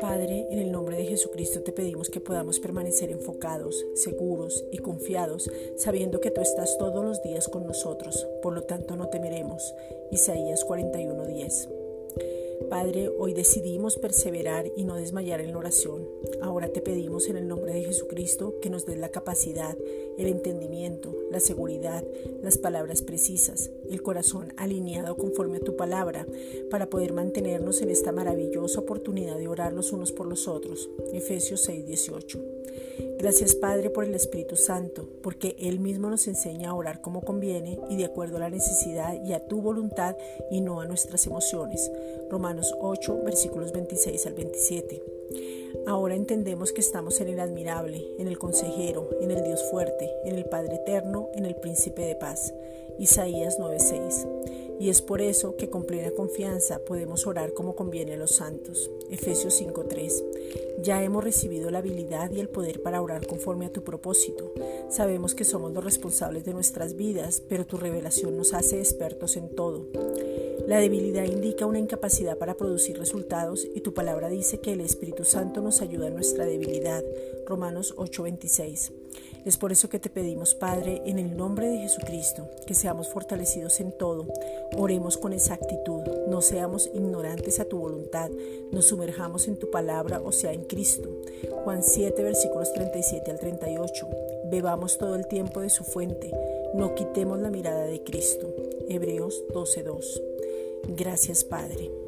Padre, en el nombre de Jesucristo te pedimos que podamos permanecer enfocados, seguros y confiados, sabiendo que tú estás todos los días con nosotros, por lo tanto no temeremos. Isaías 41:10. Padre, hoy decidimos perseverar y no desmayar en la oración. Ahora te pedimos en el nombre de Jesucristo que nos des la capacidad, el entendimiento, la seguridad, las palabras precisas, el corazón alineado conforme a tu palabra, para poder mantenernos en esta maravillosa oportunidad de orar los unos por los otros. Efesios 6:18. Gracias Padre por el Espíritu Santo, porque Él mismo nos enseña a orar como conviene y de acuerdo a la necesidad y a tu voluntad y no a nuestras emociones. Romanos 8, versículos 26 al 27. Ahora entendemos que estamos en el admirable, en el consejero, en el Dios fuerte, en el Padre eterno, en el príncipe de paz. Isaías 9:6. Y es por eso que con plena confianza podemos orar como conviene a los santos. Efesios 5:3. Ya hemos recibido la habilidad y el poder para orar conforme a tu propósito. Sabemos que somos los responsables de nuestras vidas, pero tu revelación nos hace expertos en todo. La debilidad indica una incapacidad para producir resultados y tu palabra dice que el Espíritu Santo nos ayuda en nuestra debilidad. Romanos 8:26. Es por eso que te pedimos, Padre, en el nombre de Jesucristo, que seamos fortalecidos en todo, oremos con exactitud, no seamos ignorantes a tu voluntad, nos sumerjamos en tu palabra, o sea, en Cristo. Juan 7, versículos 37 al 38. Bebamos todo el tiempo de su fuente, no quitemos la mirada de Cristo. Hebreos 12:2. Gracias, Padre.